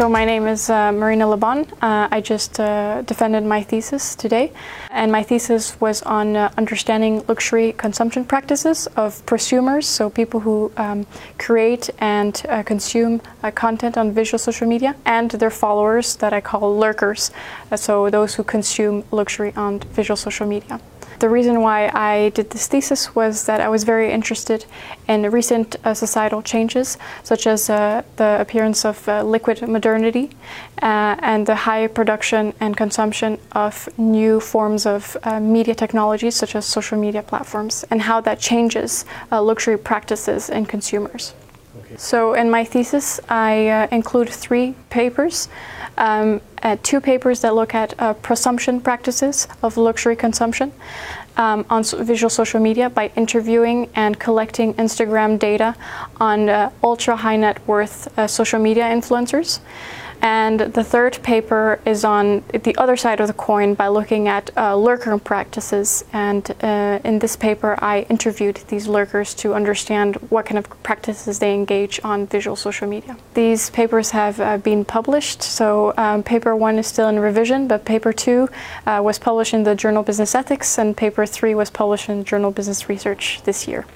So my name is uh, Marina Leban. Uh, I just uh, defended my thesis today, and my thesis was on uh, understanding luxury consumption practices of prosumers, so people who um, create and uh, consume uh, content on visual social media, and their followers that I call lurkers, so those who consume luxury on visual social media. The reason why I did this thesis was that I was very interested in recent uh, societal changes, such as uh, the appearance of uh, liquid modernity uh, and the high production and consumption of new forms of uh, media technologies, such as social media platforms, and how that changes uh, luxury practices in consumers. So, in my thesis, I include three papers. Um, uh, two papers that look at uh, prosumption practices of luxury consumption um, on so visual social media by interviewing and collecting Instagram data on uh, ultra high net worth uh, social media influencers. And the third paper is on the other side of the coin by looking at uh, lurker practices. And uh, in this paper, I interviewed these lurkers to understand what kind of practices they engage on visual social media. These papers have uh, been published. So, um, paper one is still in revision, but paper two uh, was published in the journal Business Ethics, and paper three was published in journal Business Research this year.